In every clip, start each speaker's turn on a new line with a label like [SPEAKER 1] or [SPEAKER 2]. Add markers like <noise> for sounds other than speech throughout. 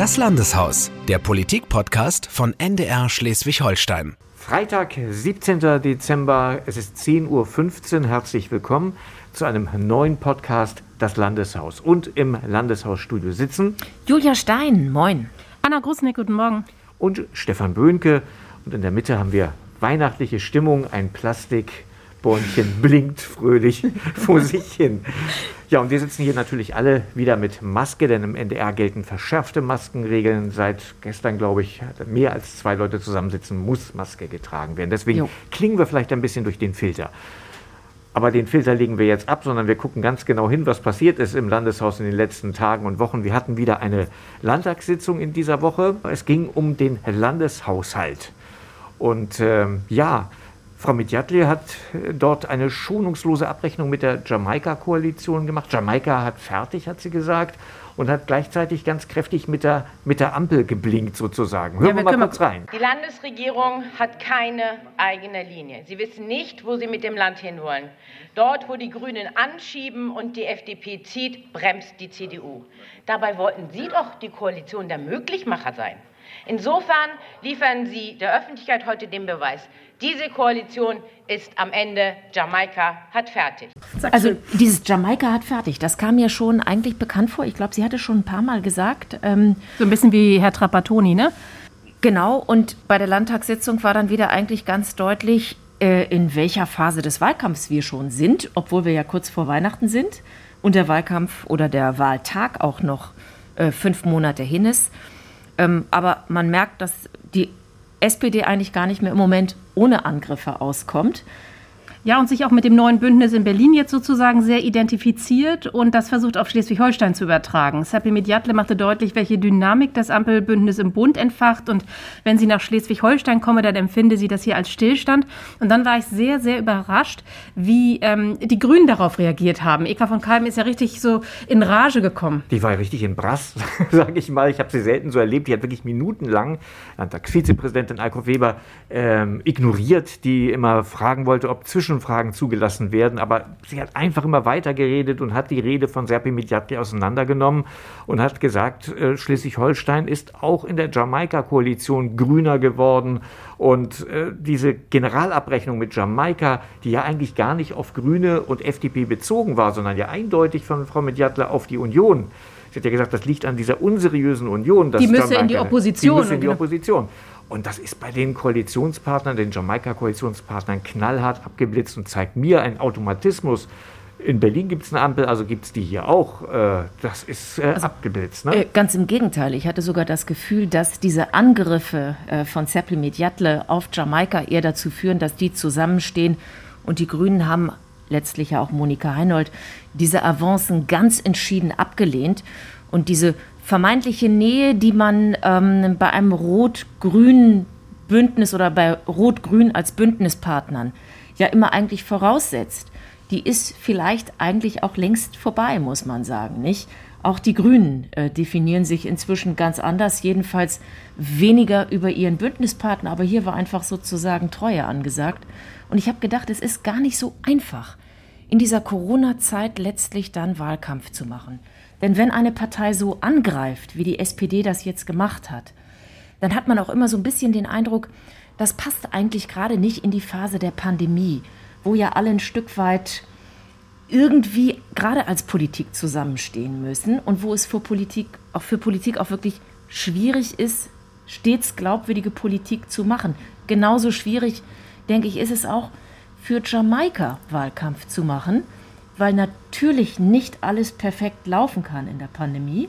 [SPEAKER 1] Das Landeshaus, der Politik-Podcast von NDR Schleswig-Holstein.
[SPEAKER 2] Freitag, 17. Dezember, es ist 10.15 Uhr. Herzlich willkommen zu einem neuen Podcast Das Landeshaus. Und im Landeshausstudio sitzen
[SPEAKER 3] Julia Stein, moin.
[SPEAKER 4] Anna Grusnick, guten Morgen.
[SPEAKER 2] Und Stefan Böhnke. Und in der Mitte haben wir weihnachtliche Stimmung, ein Plastikbäumchen blinkt fröhlich <laughs> vor sich hin. Ja, und wir sitzen hier natürlich alle wieder mit Maske, denn im NDR gelten verschärfte Maskenregeln. Seit gestern, glaube ich, mehr als zwei Leute zusammensitzen, muss Maske getragen werden. Deswegen jo. klingen wir vielleicht ein bisschen durch den Filter. Aber den Filter legen wir jetzt ab, sondern wir gucken ganz genau hin, was passiert ist im Landeshaus in den letzten Tagen und Wochen. Wir hatten wieder eine Landtagssitzung in dieser Woche. Es ging um den Landeshaushalt. Und ähm, ja, Frau Midjatli hat äh, dort eine schonungslose Abrechnung mit der Jamaika-Koalition gemacht. Jamaika hat fertig, hat sie gesagt, und hat gleichzeitig ganz kräftig mit der, mit der Ampel geblinkt sozusagen. Hören ja, wir, wir mal kurz rein.
[SPEAKER 5] Die Landesregierung hat keine eigene Linie. Sie wissen nicht, wo sie mit dem Land hinwollen. Dort, wo die Grünen anschieben und die FDP zieht, bremst die CDU. Dabei wollten Sie doch die Koalition der Möglichmacher sein. Insofern liefern Sie der Öffentlichkeit heute den Beweis. Diese Koalition ist am Ende Jamaika hat fertig.
[SPEAKER 3] Also dieses Jamaika hat fertig, das kam mir schon eigentlich bekannt vor. Ich glaube, sie hatte schon ein paar Mal gesagt.
[SPEAKER 4] Ähm, so ein bisschen wie Herr Trapattoni, ne?
[SPEAKER 3] Genau, und bei der Landtagssitzung war dann wieder eigentlich ganz deutlich, äh, in welcher Phase des Wahlkampfs wir schon sind, obwohl wir ja kurz vor Weihnachten sind und der Wahlkampf oder der Wahltag auch noch äh, fünf Monate hin ist. Ähm, aber man merkt, dass die SPD eigentlich gar nicht mehr im Moment ohne Angriffe auskommt.
[SPEAKER 4] Ja, und sich auch mit dem neuen Bündnis in Berlin jetzt sozusagen sehr identifiziert und das versucht auf Schleswig-Holstein zu übertragen. Seppi Mediatle machte deutlich, welche Dynamik das Ampelbündnis im Bund entfacht und wenn sie nach Schleswig-Holstein komme, dann empfinde sie das hier als Stillstand. Und dann war ich sehr, sehr überrascht, wie ähm, die Grünen darauf reagiert haben. Eka von Kalm ist ja richtig so in Rage gekommen.
[SPEAKER 2] Die war ja richtig in Brass, <laughs> sage ich mal. Ich habe sie selten so erlebt. Die hat wirklich minutenlang Landtagsvizepräsidentin Alko Weber ähm, ignoriert, die immer fragen wollte, ob zwischen Zwischenfragen zugelassen werden, aber sie hat einfach immer weiter geredet und hat die Rede von Serpi Midyatli auseinandergenommen und hat gesagt, äh, Schleswig-Holstein ist auch in der Jamaika-Koalition grüner geworden und äh, diese Generalabrechnung mit Jamaika, die ja eigentlich gar nicht auf Grüne und FDP bezogen war, sondern ja eindeutig von Frau Midyatli auf die Union. Sie hat ja gesagt, das liegt an dieser unseriösen Union.
[SPEAKER 4] die müsse Jamaika, in die Opposition.
[SPEAKER 2] Die müsse in die Opposition. Und das ist bei den Koalitionspartnern, den Jamaika-Koalitionspartnern, knallhart abgeblitzt und zeigt mir einen Automatismus. In Berlin gibt es eine Ampel, also gibt es die hier auch. Äh, das ist äh, also, abgeblitzt. Ne?
[SPEAKER 3] Äh, ganz im Gegenteil. Ich hatte sogar das Gefühl, dass diese Angriffe von Seppel Medjatle auf Jamaika eher dazu führen, dass die zusammenstehen. Und die Grünen haben letztlich ja auch Monika Heinold diese Avancen ganz entschieden abgelehnt. Und diese vermeintliche Nähe, die man ähm, bei einem rot-grünen Bündnis oder bei Rot-Grün als Bündnispartnern ja immer eigentlich voraussetzt, die ist vielleicht eigentlich auch längst vorbei, muss man sagen, nicht? Auch die Grünen äh, definieren sich inzwischen ganz anders, jedenfalls weniger über ihren Bündnispartner, aber hier war einfach sozusagen Treue angesagt. Und ich habe gedacht, es ist gar nicht so einfach, in dieser Corona-Zeit letztlich dann Wahlkampf zu machen. Denn wenn eine Partei so angreift, wie die SPD das jetzt gemacht hat, dann hat man auch immer so ein bisschen den Eindruck, das passt eigentlich gerade nicht in die Phase der Pandemie, wo ja alle ein Stück weit irgendwie gerade als Politik zusammenstehen müssen und wo es für Politik auch für Politik auch wirklich schwierig ist, stets glaubwürdige Politik zu machen. Genauso schwierig, denke ich, ist es auch für Jamaika Wahlkampf zu machen weil natürlich nicht alles perfekt laufen kann in der Pandemie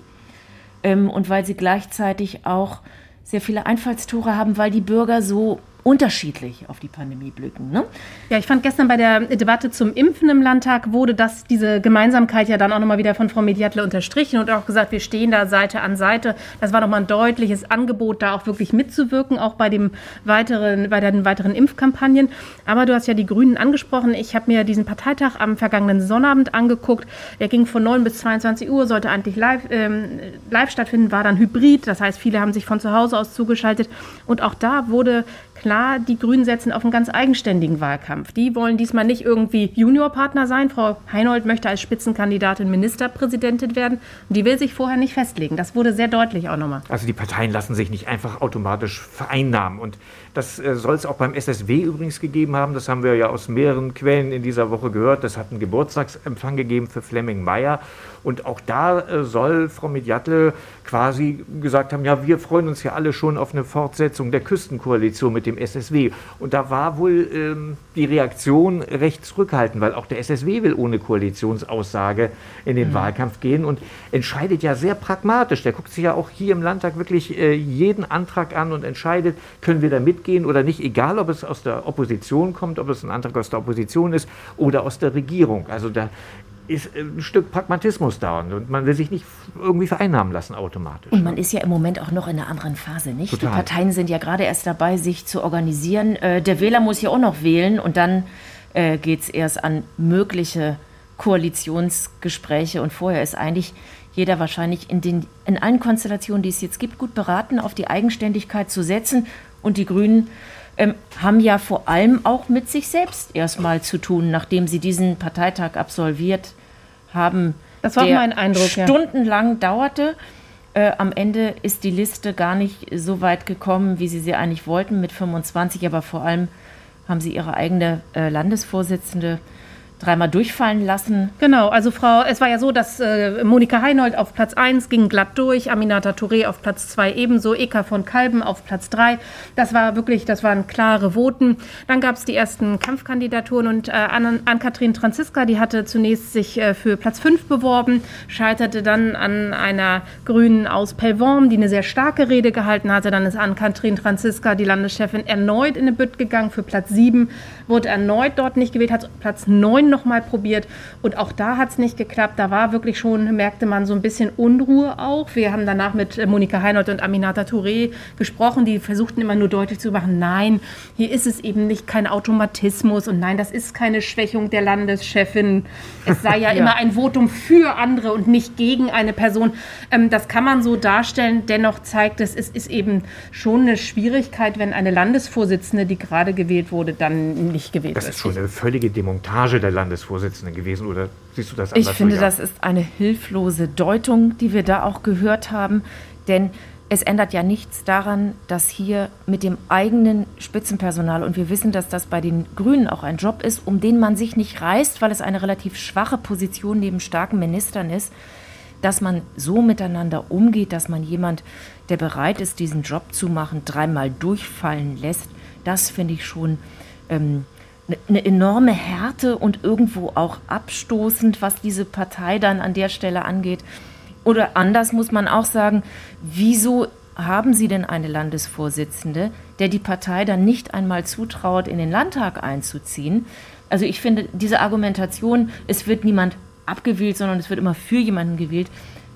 [SPEAKER 3] ähm, und weil sie gleichzeitig auch sehr viele Einfallstore haben, weil die Bürger so unterschiedlich auf die Pandemie blicken. Ne?
[SPEAKER 4] Ja, ich fand gestern bei der Debatte zum Impfen im Landtag wurde das, diese Gemeinsamkeit ja dann auch nochmal wieder von Frau Mediatle unterstrichen und auch gesagt, wir stehen da Seite an Seite. Das war nochmal ein deutliches Angebot, da auch wirklich mitzuwirken, auch bei, dem weiteren, bei den weiteren Impfkampagnen. Aber du hast ja die Grünen angesprochen. Ich habe mir diesen Parteitag am vergangenen Sonnabend angeguckt. Er ging von 9 bis 22 Uhr, sollte eigentlich live, ähm, live stattfinden, war dann hybrid. Das heißt, viele haben sich von zu Hause aus zugeschaltet. Und auch da wurde klar, die Grünen setzen auf einen ganz eigenständigen Wahlkampf. Die wollen diesmal nicht irgendwie Juniorpartner sein. Frau Heinold möchte als Spitzenkandidatin Ministerpräsidentin werden und die will sich vorher nicht festlegen. Das wurde sehr deutlich auch nochmal.
[SPEAKER 2] Also die Parteien lassen sich nicht einfach automatisch vereinnahmen. Und das äh, soll es auch beim SSW übrigens gegeben haben. Das haben wir ja aus mehreren Quellen in dieser Woche gehört. Das hat einen Geburtstagsempfang gegeben für Flemming Meyer. Und auch da äh, soll Frau Mediatle quasi gesagt haben, ja, wir freuen uns ja alle schon auf eine Fortsetzung der Küstenkoalition mit dem SSW. Und da war wohl ähm, die Reaktion recht zurückhaltend, weil auch der SSW will ohne Koalitionsaussage in den mhm. Wahlkampf gehen und entscheidet ja sehr pragmatisch. Der guckt sich ja auch hier im Landtag wirklich äh, jeden Antrag an und entscheidet, können wir da mitgehen oder nicht, egal ob es aus der Opposition kommt, ob es ein Antrag aus der Opposition ist oder aus der Regierung. Also da ist ein Stück Pragmatismus da und man will sich nicht irgendwie vereinnahmen lassen automatisch.
[SPEAKER 3] Und man ist ja im Moment auch noch in einer anderen Phase, nicht? Total. Die Parteien sind ja gerade erst dabei, sich zu organisieren. Äh, der Wähler muss ja auch noch wählen und dann äh, geht es erst an mögliche Koalitionsgespräche und vorher ist eigentlich jeder wahrscheinlich in, den, in allen Konstellationen, die es jetzt gibt, gut beraten, auf die Eigenständigkeit zu setzen und die Grünen ähm, haben ja vor allem auch mit sich selbst erstmal zu tun, nachdem sie diesen Parteitag absolviert haben.
[SPEAKER 4] Das war mein Eindruck.
[SPEAKER 3] Stundenlang ja. dauerte. Äh, am Ende ist die Liste gar nicht so weit gekommen, wie sie sie eigentlich wollten, mit 25, aber vor allem haben sie ihre eigene äh, Landesvorsitzende dreimal durchfallen lassen.
[SPEAKER 4] Genau, also Frau, es war ja so, dass äh, Monika Heinold auf Platz 1 ging glatt durch, Aminata Touré auf Platz 2 ebenso, Eka von Kalben auf Platz 3. Das war wirklich, das waren klare Voten. Dann gab es die ersten Kampfkandidaturen und äh, Ann-Kathrin Franziska, die hatte zunächst sich äh, für Platz 5 beworben, scheiterte dann an einer Grünen aus Pellworm, die eine sehr starke Rede gehalten hatte. Dann ist Ann-Kathrin Franziska, die Landeschefin, erneut in eine Bütt gegangen für Platz 7, wurde erneut dort nicht gewählt, hat Platz 9 noch mal probiert und auch da hat es nicht geklappt. Da war wirklich schon, merkte man so ein bisschen Unruhe auch. Wir haben danach mit äh, Monika Heinold und Aminata Touré gesprochen, die versuchten immer nur deutlich zu machen, nein, hier ist es eben nicht kein Automatismus und nein, das ist keine Schwächung der Landeschefin. Es sei ja, <laughs> ja. immer ein Votum für andere und nicht gegen eine Person. Ähm, das kann man so darstellen. Dennoch zeigt es, es ist eben schon eine Schwierigkeit, wenn eine Landesvorsitzende, die gerade gewählt wurde, dann nicht gewählt
[SPEAKER 2] wird.
[SPEAKER 4] Das
[SPEAKER 2] ist schon eine völlige Demontage der Landesvorsitzenden. Landesvorsitzenden gewesen oder siehst du das anders?
[SPEAKER 3] Ich finde, das ist eine hilflose Deutung, die wir da auch gehört haben, denn es ändert ja nichts daran, dass hier mit dem eigenen Spitzenpersonal, und wir wissen, dass das bei den Grünen auch ein Job ist, um den man sich nicht reißt, weil es eine relativ schwache Position neben starken Ministern ist, dass man so miteinander umgeht, dass man jemand, der bereit ist, diesen Job zu machen, dreimal durchfallen lässt, das finde ich schon ähm, eine enorme Härte und irgendwo auch abstoßend, was diese Partei dann an der Stelle angeht. Oder anders muss man auch sagen, wieso haben Sie denn eine Landesvorsitzende, der die Partei dann nicht einmal zutraut, in den Landtag einzuziehen? Also ich finde diese Argumentation, es wird niemand abgewählt, sondern es wird immer für jemanden gewählt,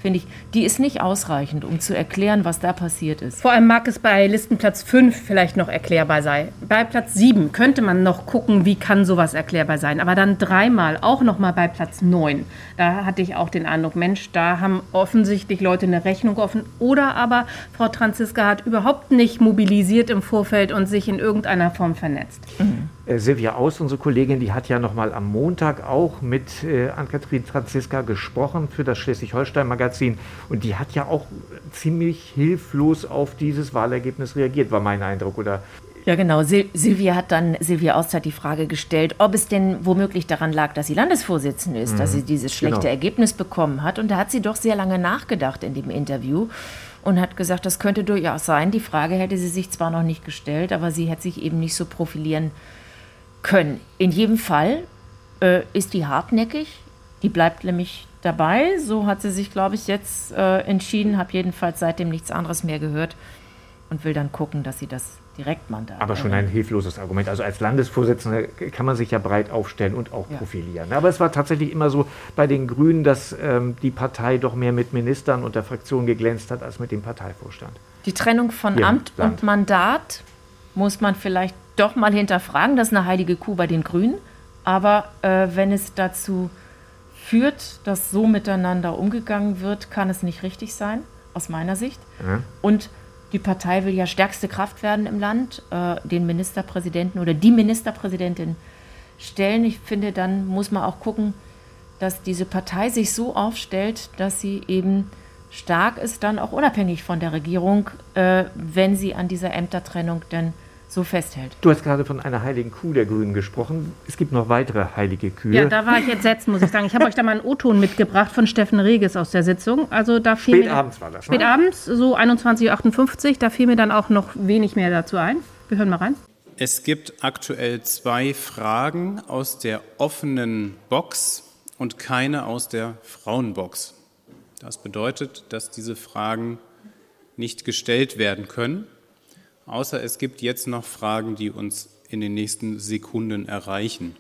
[SPEAKER 3] finde ich, die ist nicht ausreichend, um zu erklären, was da passiert ist.
[SPEAKER 4] Vor allem mag es bei Listenplatz 5 vielleicht noch erklärbar sein. Bei Platz 7 könnte man noch gucken, wie kann sowas erklärbar sein. Aber dann dreimal, auch noch mal bei Platz 9, da hatte ich auch den Eindruck, Mensch, da haben offensichtlich Leute eine Rechnung offen. Oder aber Frau Franziska hat überhaupt nicht mobilisiert im Vorfeld und sich in irgendeiner Form vernetzt.
[SPEAKER 2] Mhm. Äh, Silvia Aus, unsere Kollegin, die hat ja noch mal am Montag auch mit äh, Ann-Kathrin Franziska gesprochen für das Schleswig-Holstein-Magazin und die hat ja auch ziemlich hilflos auf dieses Wahlergebnis reagiert, war mein Eindruck. Oder
[SPEAKER 3] ja, genau. Sil Silvia hat dann, Silvia Aust hat die Frage gestellt, ob es denn womöglich daran lag, dass sie Landesvorsitzende ist, mhm. dass sie dieses schlechte genau. Ergebnis bekommen hat. Und da hat sie doch sehr lange nachgedacht in dem Interview und hat gesagt, das könnte durchaus sein. Die Frage hätte sie sich zwar noch nicht gestellt, aber sie hätte sich eben nicht so profilieren können. In jedem Fall äh, ist die hartnäckig. Die bleibt nämlich dabei. So hat sie sich, glaube ich, jetzt äh, entschieden. Habe jedenfalls seitdem nichts anderes mehr gehört und will dann gucken, dass sie das Direktmandat.
[SPEAKER 2] Aber schon ein hilfloses Argument. Also als Landesvorsitzender kann man sich ja breit aufstellen und auch ja. profilieren. Aber es war tatsächlich immer so bei den Grünen, dass ähm, die Partei doch mehr mit Ministern und der Fraktion geglänzt hat als mit dem Parteivorstand.
[SPEAKER 3] Die Trennung von Hier Amt und Mandat muss man vielleicht doch mal hinterfragen. Das ist eine heilige Kuh bei den Grünen. Aber äh, wenn es dazu führt, dass so miteinander umgegangen wird, kann es nicht richtig sein, aus meiner Sicht. Ja. Und Die Partei will ja stärkste Kraft werden im Land, äh, den Ministerpräsidenten oder die Ministerpräsidentin stellen. Ich finde, dann muss man auch gucken, dass diese Partei sich so aufstellt, dass sie eben stark ist, dann auch unabhängig von der Regierung, äh, wenn sie an dieser Ämtertrennung denn so festhält.
[SPEAKER 2] Du hast gerade von einer heiligen Kuh der Grünen gesprochen. Es gibt noch weitere heilige Kühe.
[SPEAKER 4] Ja, da war ich entsetzt, muss ich sagen. Ich habe euch da mal einen O-Ton mitgebracht von Steffen Reges aus der Sitzung. Also da fiel
[SPEAKER 2] Spät abends war das.
[SPEAKER 4] Spät
[SPEAKER 2] ne?
[SPEAKER 4] abends, so 21.58 Uhr. Da fiel mir dann auch noch wenig mehr dazu ein. Wir hören mal rein.
[SPEAKER 6] Es gibt aktuell zwei Fragen aus der offenen Box und keine aus der Frauenbox. Das bedeutet, dass diese Fragen nicht gestellt werden können, außer es gibt jetzt noch Fragen, die uns in den nächsten Sekunden erreichen.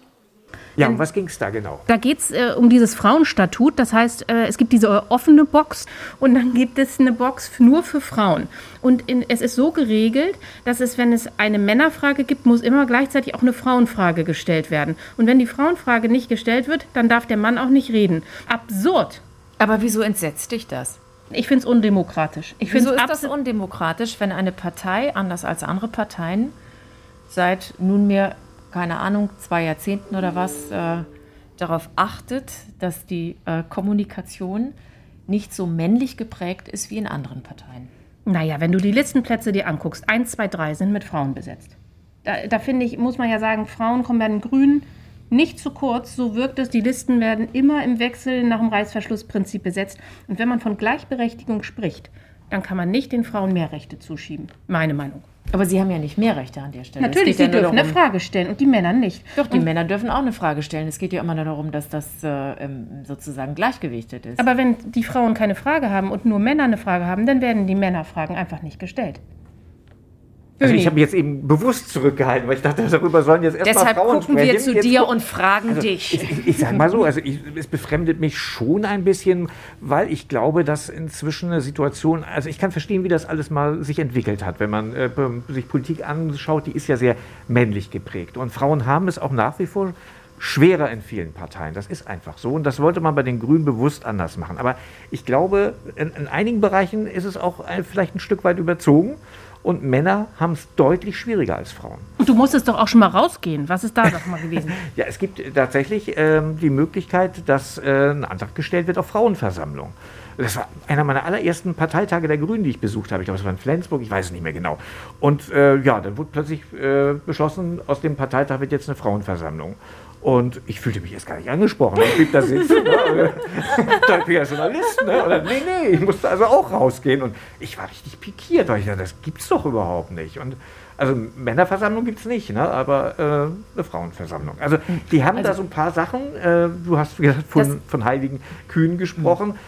[SPEAKER 2] Ja, um was ging es da genau?
[SPEAKER 4] Da geht es äh, um dieses Frauenstatut. Das heißt, äh, es gibt diese offene Box und dann gibt es eine Box nur für Frauen. Und in, es ist so geregelt, dass es, wenn es eine Männerfrage gibt, muss immer gleichzeitig auch eine Frauenfrage gestellt werden. Und wenn die Frauenfrage nicht gestellt wird, dann darf der Mann auch nicht reden. Absurd.
[SPEAKER 3] Aber wieso entsetzt dich das?
[SPEAKER 4] Ich finde es undemokratisch. Ich finde
[SPEAKER 3] Wieso
[SPEAKER 4] es
[SPEAKER 3] ist das undemokratisch, wenn eine Partei, anders als andere Parteien, seit nunmehr, keine Ahnung, zwei Jahrzehnten oder was, äh, darauf achtet, dass die äh, Kommunikation nicht so männlich geprägt ist wie in anderen Parteien?
[SPEAKER 4] Naja, wenn du die Listenplätze dir anguckst, 1, 2, 3 sind mit Frauen besetzt. Da, da finde ich, muss man ja sagen, Frauen kommen bei den Grünen nicht zu kurz. So wirkt es, die Listen werden immer im Wechsel nach dem Reißverschlussprinzip besetzt. Und wenn man von Gleichberechtigung spricht, dann kann man nicht den Frauen mehr Rechte zuschieben. Meine Meinung.
[SPEAKER 3] Aber sie haben ja nicht mehr Rechte an der Stelle.
[SPEAKER 4] Natürlich, sie dürfen eine
[SPEAKER 3] darum-
[SPEAKER 4] Frage stellen und die Männer nicht.
[SPEAKER 3] Doch, die
[SPEAKER 4] und,
[SPEAKER 3] Männer dürfen auch eine Frage stellen. Es geht ja immer nur darum, dass das äh, ähm, sozusagen gleichgewichtet ist.
[SPEAKER 4] aber wenn die Frauen keine Frage haben und nur Männer eine Frage haben, dann werden die Männerfragen einfach nicht gestellt.
[SPEAKER 2] Also ich habe mich jetzt eben bewusst zurückgehalten, weil ich dachte, darüber sollen jetzt erstmal
[SPEAKER 3] Deshalb
[SPEAKER 2] Frauen
[SPEAKER 3] gucken wir zu
[SPEAKER 2] Jetzt
[SPEAKER 3] dir und fragen
[SPEAKER 2] Also,
[SPEAKER 3] dich.
[SPEAKER 2] Ich, ich, sage mal so, also ich, es befremdet mich schon ein bisschen, weil ich glaube, dass inzwischen eine Situation, also ich kann verstehen, wie das alles mal sich entwickelt hat, wenn man äh, sich Politik anschaut, die ist ja sehr männlich geprägt. Und Frauen haben es auch nach wie vor schwerer in vielen Parteien. Das ist einfach so. Und das wollte man bei den Grünen bewusst anders machen. Aber ich glaube, in, in einigen Bereichen ist es auch äh, vielleicht ein Stück weit überzogen. Und Männer haben es deutlich schwieriger als Frauen.
[SPEAKER 4] Und du musstest doch auch schon mal rausgehen. Was ist da doch mal gewesen? <laughs>
[SPEAKER 2] Ja, es gibt tatsächlich ähm, die Möglichkeit, dass äh, ein Antrag gestellt wird auf Frauenversammlung. Das war einer meiner allerersten Parteitage der Grünen, die ich besucht habe. Ich glaube, es war in Flensburg, ich weiß es nicht mehr genau. Und äh, ja, dann wurde plötzlich äh, beschlossen, aus dem Parteitag wird jetzt eine Frauenversammlung. Und ich fühlte mich erst gar nicht angesprochen. Ich blieb da sitzen. ne? <laughs> da bin ich ja Journalist. Ne? Dann, nee, nee, ich musste also auch rausgehen. Und ich war richtig pikiert, weil ich dachte, das gibt's doch überhaupt nicht. Und also Männerversammlung gibt es nicht, ne? aber äh, eine Frauenversammlung. Also die haben da so ein paar Sachen. Äh, du hast gesagt, von, von heiligen Kühen gesprochen.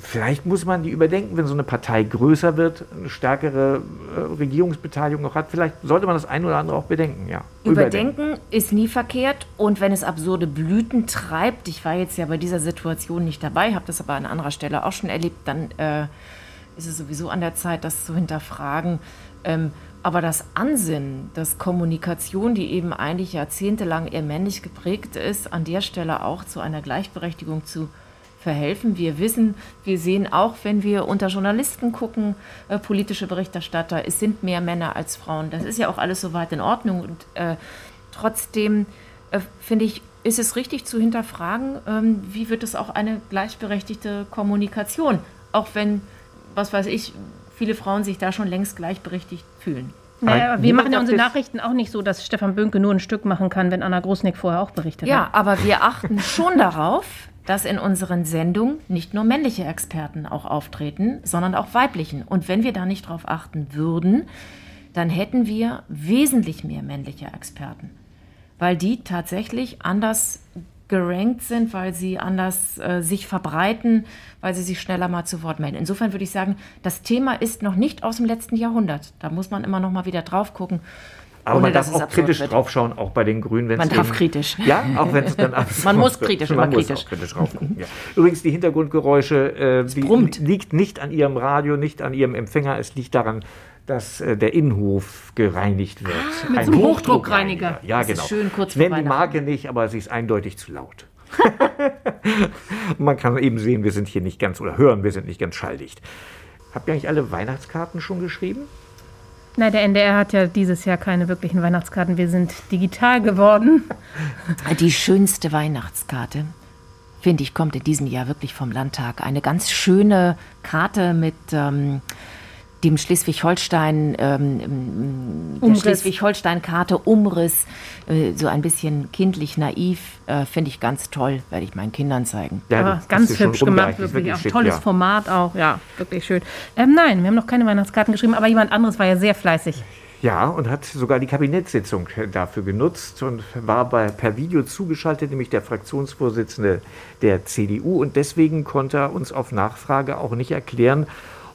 [SPEAKER 2] Vielleicht muss man die überdenken, wenn so eine Partei größer wird, eine stärkere äh, Regierungsbeteiligung auch hat. Vielleicht sollte man das ein oder andere auch bedenken. Ja.
[SPEAKER 3] Überdenken ist nie verkehrt und wenn es absurde Blüten treibt, ich war jetzt ja bei dieser Situation nicht dabei, habe das aber an anderer Stelle auch schon erlebt, dann äh, ist es sowieso an der Zeit, das zu hinterfragen. Ähm, aber das Ansinnen, dass Kommunikation, die eben eigentlich jahrzehntelang eher männlich geprägt ist, an der Stelle auch zu einer Gleichberechtigung zu verhelfen. Wir wissen, wir sehen auch, wenn wir unter Journalisten gucken, äh, politische Berichterstatter, es sind mehr Männer als Frauen. Das ist ja auch alles soweit in Ordnung. Und äh, trotzdem äh, finde ich, ist es richtig zu hinterfragen, ähm, wie wird es auch eine gleichberechtigte Kommunikation, auch wenn, was weiß ich, viele Frauen sich da schon längst gleichberechtigt fühlen.
[SPEAKER 4] Naja, aber wir machen ja unsere Nachrichten auch nicht so, dass Stefan Bönke nur ein Stück machen kann, wenn Anna Großnick vorher auch berichtet
[SPEAKER 3] Ja,
[SPEAKER 4] hat.
[SPEAKER 3] aber wir achten schon <laughs> darauf, dass in unseren Sendungen nicht nur männliche Experten auch auftreten, sondern auch weiblichen. Und wenn wir da nicht darauf achten würden, dann hätten wir wesentlich mehr männliche Experten, weil die tatsächlich anders gerankt sind, weil sie anders äh, sich verbreiten, weil sie sich schneller mal zu Wort melden. Insofern würde ich sagen, das Thema ist noch nicht aus dem letzten Jahrhundert. Da muss man immer noch mal wieder drauf gucken.
[SPEAKER 2] Aber
[SPEAKER 3] ohne
[SPEAKER 2] man darf auch kritisch
[SPEAKER 3] wird.
[SPEAKER 2] draufschauen, auch bei den Grünen. wenn's
[SPEAKER 3] Man darf
[SPEAKER 2] eben-
[SPEAKER 3] kritisch.
[SPEAKER 2] Ja, auch wenn es dann <laughs> absurd
[SPEAKER 3] Man muss kritisch,
[SPEAKER 2] Man muss
[SPEAKER 3] kritisch.
[SPEAKER 2] auch kritisch draufgucken. Ja. Übrigens, die Hintergrundgeräusche, äh, die
[SPEAKER 3] brummt.
[SPEAKER 2] liegt nicht an Ihrem Radio, nicht an Ihrem Empfänger. Es liegt daran, dass äh, der Innenhof gereinigt wird.
[SPEAKER 4] Ah, mit so einem Hochdruckreiniger.
[SPEAKER 2] Ja,
[SPEAKER 3] Das ist
[SPEAKER 2] genau.
[SPEAKER 3] schön kurz
[SPEAKER 2] nenne die. Marke nicht, aber sie ist eindeutig zu laut. <laughs> Man kann eben sehen, wir sind hier nicht ganz, oder hören, wir sind nicht ganz schalldicht. Habt ihr eigentlich alle Weihnachtskarten schon geschrieben?
[SPEAKER 4] Nein, der NDR hat ja dieses Jahr keine wirklichen Weihnachtskarten. Wir sind digital geworden.
[SPEAKER 3] Die schönste Weihnachtskarte, finde ich, kommt in diesem Jahr wirklich vom Landtag. Eine ganz schöne Karte mit ähm, dem Schleswig-Holstein, ähm, der Schleswig-Holstein-Karte, Umriss, äh, so ein bisschen kindlich naiv, äh, finde ich ganz toll, werde ich meinen Kindern zeigen.
[SPEAKER 4] Ja, ja ganz hübsch gemacht, wirklich. wirklich auch schick, tolles ja. Format auch, ja, wirklich schön. Ähm, nein, wir haben noch keine Weihnachtskarten geschrieben, aber jemand anderes war ja sehr fleißig.
[SPEAKER 2] Ja, und hat sogar die Kabinettssitzung dafür genutzt und war bei, per Video zugeschaltet, nämlich der Fraktionsvorsitzende der CDU. Und deswegen konnte er uns auf Nachfrage auch nicht erklären,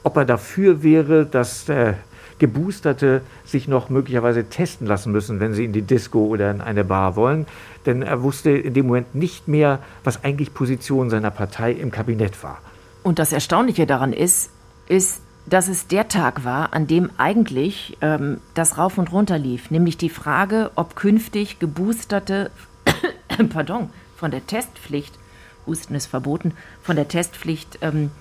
[SPEAKER 2] ob er dafür wäre, dass äh, Geboosterte sich noch möglicherweise testen lassen müssen, wenn sie in die Disco oder in eine Bar wollen. Denn er wusste in dem Moment nicht mehr, was eigentlich Position seiner Partei im Kabinett war.
[SPEAKER 3] Und das Erstaunliche daran ist, ist, dass es der Tag war, an dem eigentlich ähm, das rauf und runter lief, nämlich die Frage, ob künftig Geboosterte, <coughs> pardon, von der Testpflicht, Husten ist verboten, von der Testpflicht ähm,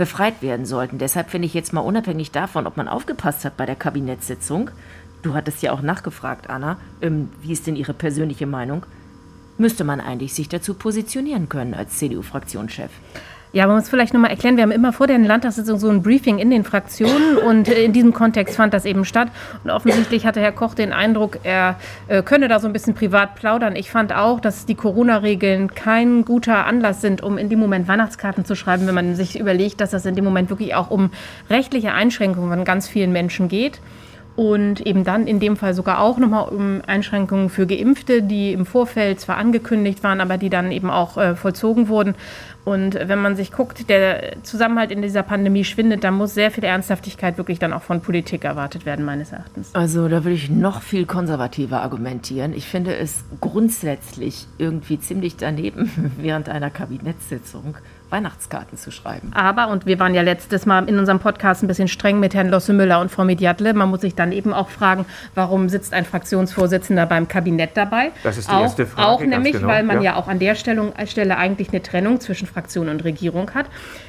[SPEAKER 3] befreit werden sollten. Deshalb finde ich jetzt mal unabhängig davon, ob man aufgepasst hat bei der Kabinettssitzung, du hattest ja auch nachgefragt, Anna, ähm, wie ist denn Ihre persönliche Meinung, müsste man eigentlich sich dazu positionieren können als CDU-Fraktionschef.
[SPEAKER 4] Ja, man muss vielleicht nochmal erklären, wir haben immer vor der Landtagssitzung so ein Briefing in den Fraktionen <laughs> und äh, in diesem Kontext fand das eben statt. Und offensichtlich hatte Herr Koch den Eindruck, er äh, könne da so ein bisschen privat plaudern. Ich fand auch, dass die Corona-Regeln kein guter Anlass sind, um in dem Moment Weihnachtskarten zu schreiben, wenn man sich überlegt, dass das in dem Moment wirklich auch um rechtliche Einschränkungen von ganz vielen Menschen geht und eben dann in dem Fall sogar auch nochmal um Einschränkungen für Geimpfte, die im Vorfeld zwar angekündigt waren, aber die dann eben auch äh, vollzogen wurden. Und wenn man sich guckt, der Zusammenhalt in dieser Pandemie schwindet, dann muss sehr viel Ernsthaftigkeit wirklich dann auch von Politik erwartet werden, meines Erachtens.
[SPEAKER 3] Also da würde ich noch viel konservativer argumentieren. Ich finde es grundsätzlich irgendwie ziemlich daneben, <laughs> während einer Kabinettssitzung Weihnachtskarten zu schreiben.
[SPEAKER 4] Aber, und wir waren ja letztes Mal in unserem Podcast ein bisschen streng mit Herrn Losse Müller und Frau Mediatle, man muss sich dann eben auch fragen, warum sitzt ein Fraktionsvorsitzender beim Kabinett dabei?
[SPEAKER 2] Das ist die auch, erste Frage.
[SPEAKER 4] Auch nämlich, genau, weil man ja. ja. auch an der Stellung, Stelle eigentlich eine Trennung zwischen Fraktion und Regierung hat.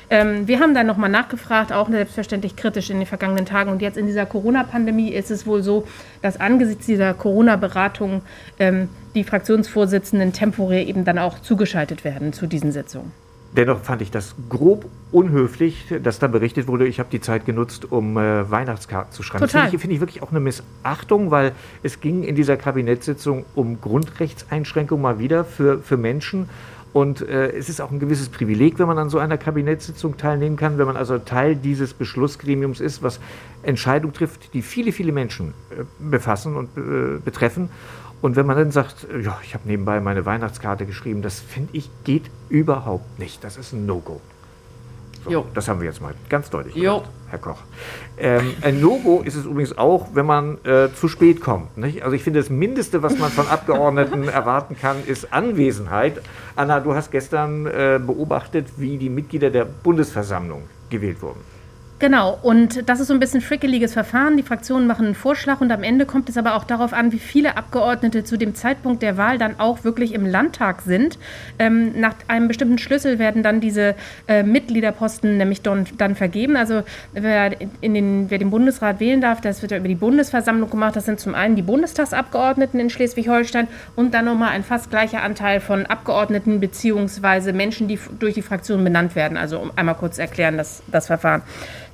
[SPEAKER 4] Ähm, wir haben dann nochmal nachgefragt, auch selbstverständlich kritisch in den vergangenen Tagen. Und jetzt in dieser Corona-Pandemie ist es wohl so, dass angesichts dieser Corona-Beratung ähm, die Fraktionsvorsitzenden temporär eben dann auch zugeschaltet werden zu diesen Sitzungen.
[SPEAKER 2] Dennoch fand ich das grob unhöflich, dass da berichtet wurde, ich habe die Zeit genutzt, um äh, Weihnachtskarten zu schreiben. Total. Das finde ich, find ich, wirklich auch eine Missachtung, weil es ging in dieser Kabinettssitzung um Grundrechtseinschränkungen mal wieder für, für Menschen. Und äh, es ist auch ein gewisses Privileg, wenn man an so einer Kabinettssitzung teilnehmen kann, wenn man also Teil dieses Beschlussgremiums ist, was Entscheidungen trifft, die viele, viele Menschen äh, befassen und äh, betreffen. Und wenn man dann sagt, ja, ich habe nebenbei meine Weihnachtskarte geschrieben, das finde ich geht überhaupt nicht. Das ist ein No-Go. So, das haben wir jetzt mal ganz deutlich
[SPEAKER 3] gemacht,
[SPEAKER 2] Herr Koch. Ähm, ein No-Go ist es übrigens auch, wenn man äh, zu spät kommt. Nicht? Also ich finde, das Mindeste, was man von Abgeordneten <laughs> erwarten kann, ist Anwesenheit. Anna, du hast gestern äh, beobachtet, wie die Mitglieder der Bundesversammlung gewählt wurden.
[SPEAKER 4] Genau, und das ist so ein bisschen frickeliges Verfahren. Die Fraktionen machen einen Vorschlag und am Ende kommt es aber auch darauf an, wie viele Abgeordnete zu dem Zeitpunkt der Wahl dann auch wirklich im Landtag sind. Ähm, nach einem bestimmten Schlüssel werden dann diese äh, Mitgliederposten nämlich don, dann vergeben. Also wer, in den, wer den Bundesrat wählen darf, das wird ja über die Bundesversammlung gemacht. Das sind zum einen die Bundestagsabgeordneten in Schleswig-Holstein und dann nochmal ein fast gleicher Anteil von Abgeordneten beziehungsweise Menschen, die durch die Fraktion benannt werden. Also um einmal kurz erklären, das, das Verfahren.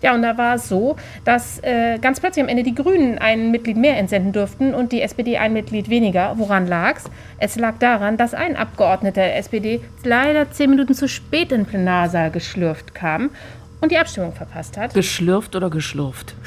[SPEAKER 4] Ja, und da war es so, dass äh, ganz plötzlich am Ende die Grünen ein Mitglied mehr entsenden durften und die SPD ein Mitglied weniger. Woran lag es? Es lag daran, dass ein Abgeordneter der SPD leider zehn Minuten zu spät in den Plenarsaal geschlürft kam und die Abstimmung verpasst hat.
[SPEAKER 3] Geschlürft oder geschlurft? <laughs>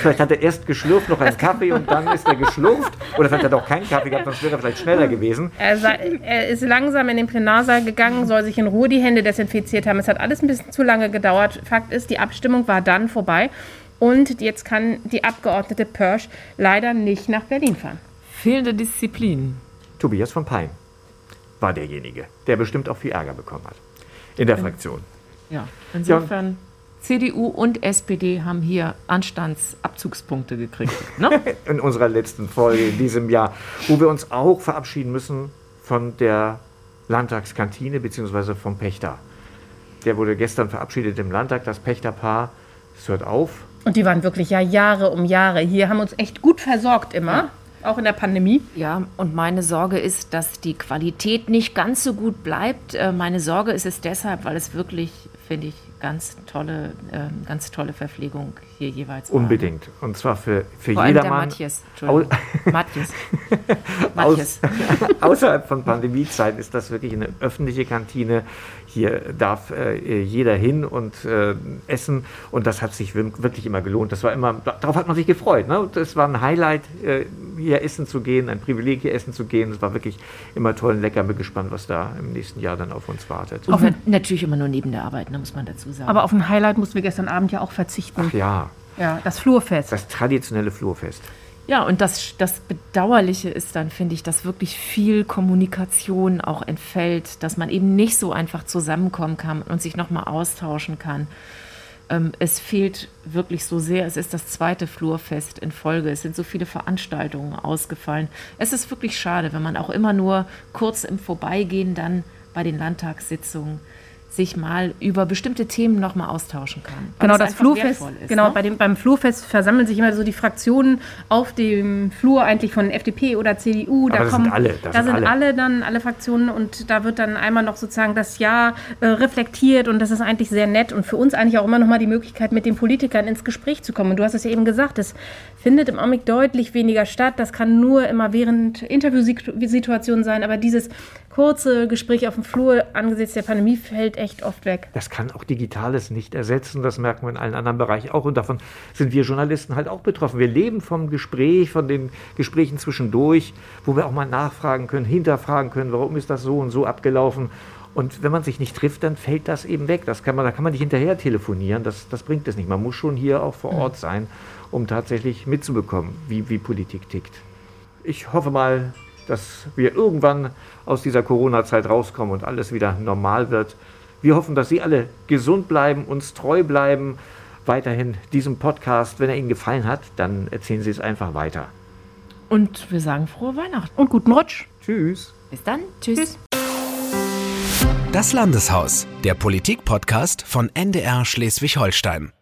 [SPEAKER 2] Vielleicht hat er erst geschlürft, noch einen Kaffee und dann ist er geschlurft. Oder vielleicht hat er auch keinen Kaffee gehabt, sonst wäre er vielleicht schneller <laughs> gewesen.
[SPEAKER 4] Er, er, ist langsam in den Plenarsaal gegangen, soll sich in Ruhe die Hände desinfiziert haben. Es hat alles ein bisschen zu lange gedauert. Fakt ist, die Abstimmung war dann vorbei. Und jetzt kann die Abgeordnete Pörsch leider nicht nach Berlin fahren.
[SPEAKER 3] Fehlende Disziplin.
[SPEAKER 2] Tobias von Pein war derjenige, der bestimmt auch viel Ärger bekommen hat in der Fraktion.
[SPEAKER 3] Ja, insofern. Ja. CDU und SPD haben hier Anstandsabzugspunkte gekriegt.
[SPEAKER 2] Ne? <laughs> In unserer letzten Folge in diesem Jahr, wo wir uns auch verabschieden müssen von der Landtagskantine bzw. vom Pächter. Der wurde gestern verabschiedet im Landtag, das Pächterpaar. Es hört auf.
[SPEAKER 4] Und die waren wirklich ja Jahre um Jahre hier, haben uns echt gut versorgt immer, auch in der Pandemie.
[SPEAKER 3] Ja, und meine Sorge ist, dass die Qualität nicht ganz so gut bleibt. Äh, Meine Sorge ist es deshalb, weil es wirklich, finde ich, ganz tolle, ähm, ganz tolle Verpflegung hier jeweils war.
[SPEAKER 2] Unbedingt. Und zwar für, für
[SPEAKER 3] Vor allem der
[SPEAKER 2] jedermann.
[SPEAKER 3] Matthias. Entschuldigung. <laughs> Matthias.
[SPEAKER 2] Aus,
[SPEAKER 3] Matthias. <laughs>
[SPEAKER 2] außerhalb von Pandemiezeit ist das wirklich eine öffentliche Kantine. Hier darf äh, jeder hin und äh, essen und das hat sich wir- wirklich immer gelohnt. Das war immer, darauf hat man sich gefreut. Ne? Und Das war ein Highlight, äh, hier essen zu gehen, ein Privileg hier essen zu gehen. Es war wirklich immer toll und lecker. Bin gespannt, was da im nächsten Jahr dann auf uns wartet.
[SPEAKER 3] Na- natürlich immer nur neben der Arbeit, da muss man dazu sagen.
[SPEAKER 4] Aber auf ein Highlight mussten wir gestern Abend ja auch verzichten.
[SPEAKER 2] Ach ja,
[SPEAKER 4] Ja, das Flurfest.
[SPEAKER 2] das traditionelle Flurfest.
[SPEAKER 3] Ja, und das, das Bedauerliche ist dann, finde ich, dass wirklich viel Kommunikation auch entfällt, dass man eben nicht so einfach zusammenkommen kann und sich nochmal austauschen kann. Ähm, es fehlt wirklich so sehr. Es ist das zweite Flurfest in Folge. Es sind so viele Veranstaltungen ausgefallen. Es ist wirklich schade, wenn man auch immer nur kurz im Vorbeigehen dann bei den Landtagssitzungen sich mal über bestimmte Themen nochmal austauschen kann.
[SPEAKER 4] Genau, das Flurfest.
[SPEAKER 3] ist,
[SPEAKER 4] genau,
[SPEAKER 3] ne?
[SPEAKER 4] bei dem, beim Flurfest versammeln sich immer so die Fraktionen auf dem Flur eigentlich von FDP oder CDU. Da
[SPEAKER 2] Aber das sind
[SPEAKER 4] kommen,
[SPEAKER 2] alle, das
[SPEAKER 4] da sind
[SPEAKER 2] alle.
[SPEAKER 4] alle dann, alle Fraktionen und da wird dann einmal noch sozusagen das Jahr äh, reflektiert und das ist eigentlich sehr nett und für uns eigentlich auch immer noch mal die Möglichkeit, mit den Politikern ins Gespräch zu kommen. Und du hast es ja eben gesagt, es findet im Augenblick deutlich weniger statt. Das kann nur immer während Interviewsituationen sein, aber dieses kurze Gespräch auf dem Flur angesichts der Pandemie fällt echt oft weg.
[SPEAKER 2] Das kann auch Digitales nicht ersetzen. Das merken wir in allen anderen Bereichen auch. Und davon sind wir Journalisten halt auch betroffen. Wir leben vom Gespräch, von den Gesprächen zwischendurch, wo wir auch mal nachfragen können, hinterfragen können, warum ist das so und so abgelaufen. Und wenn man sich nicht trifft, dann fällt das eben weg. Das kann man, da kann man nicht hinterher telefonieren. Das, das bringt es nicht. Man muss schon hier auch vor Ort sein, um tatsächlich mitzubekommen, wie, wie Politik tickt. Ich hoffe mal, dass wir irgendwann aus dieser Corona-Zeit rauskommen und alles wieder normal wird. Wir hoffen, dass Sie alle gesund bleiben, uns treu bleiben. Weiterhin diesem Podcast, wenn er Ihnen gefallen hat, dann erzählen Sie es einfach weiter.
[SPEAKER 3] Und wir sagen frohe Weihnachten.
[SPEAKER 4] Und guten Rutsch!
[SPEAKER 2] Tschüss.
[SPEAKER 3] Bis dann. Tschüss.
[SPEAKER 1] Das Landeshaus, der Politik-Podcast von NDR Schleswig-Holstein.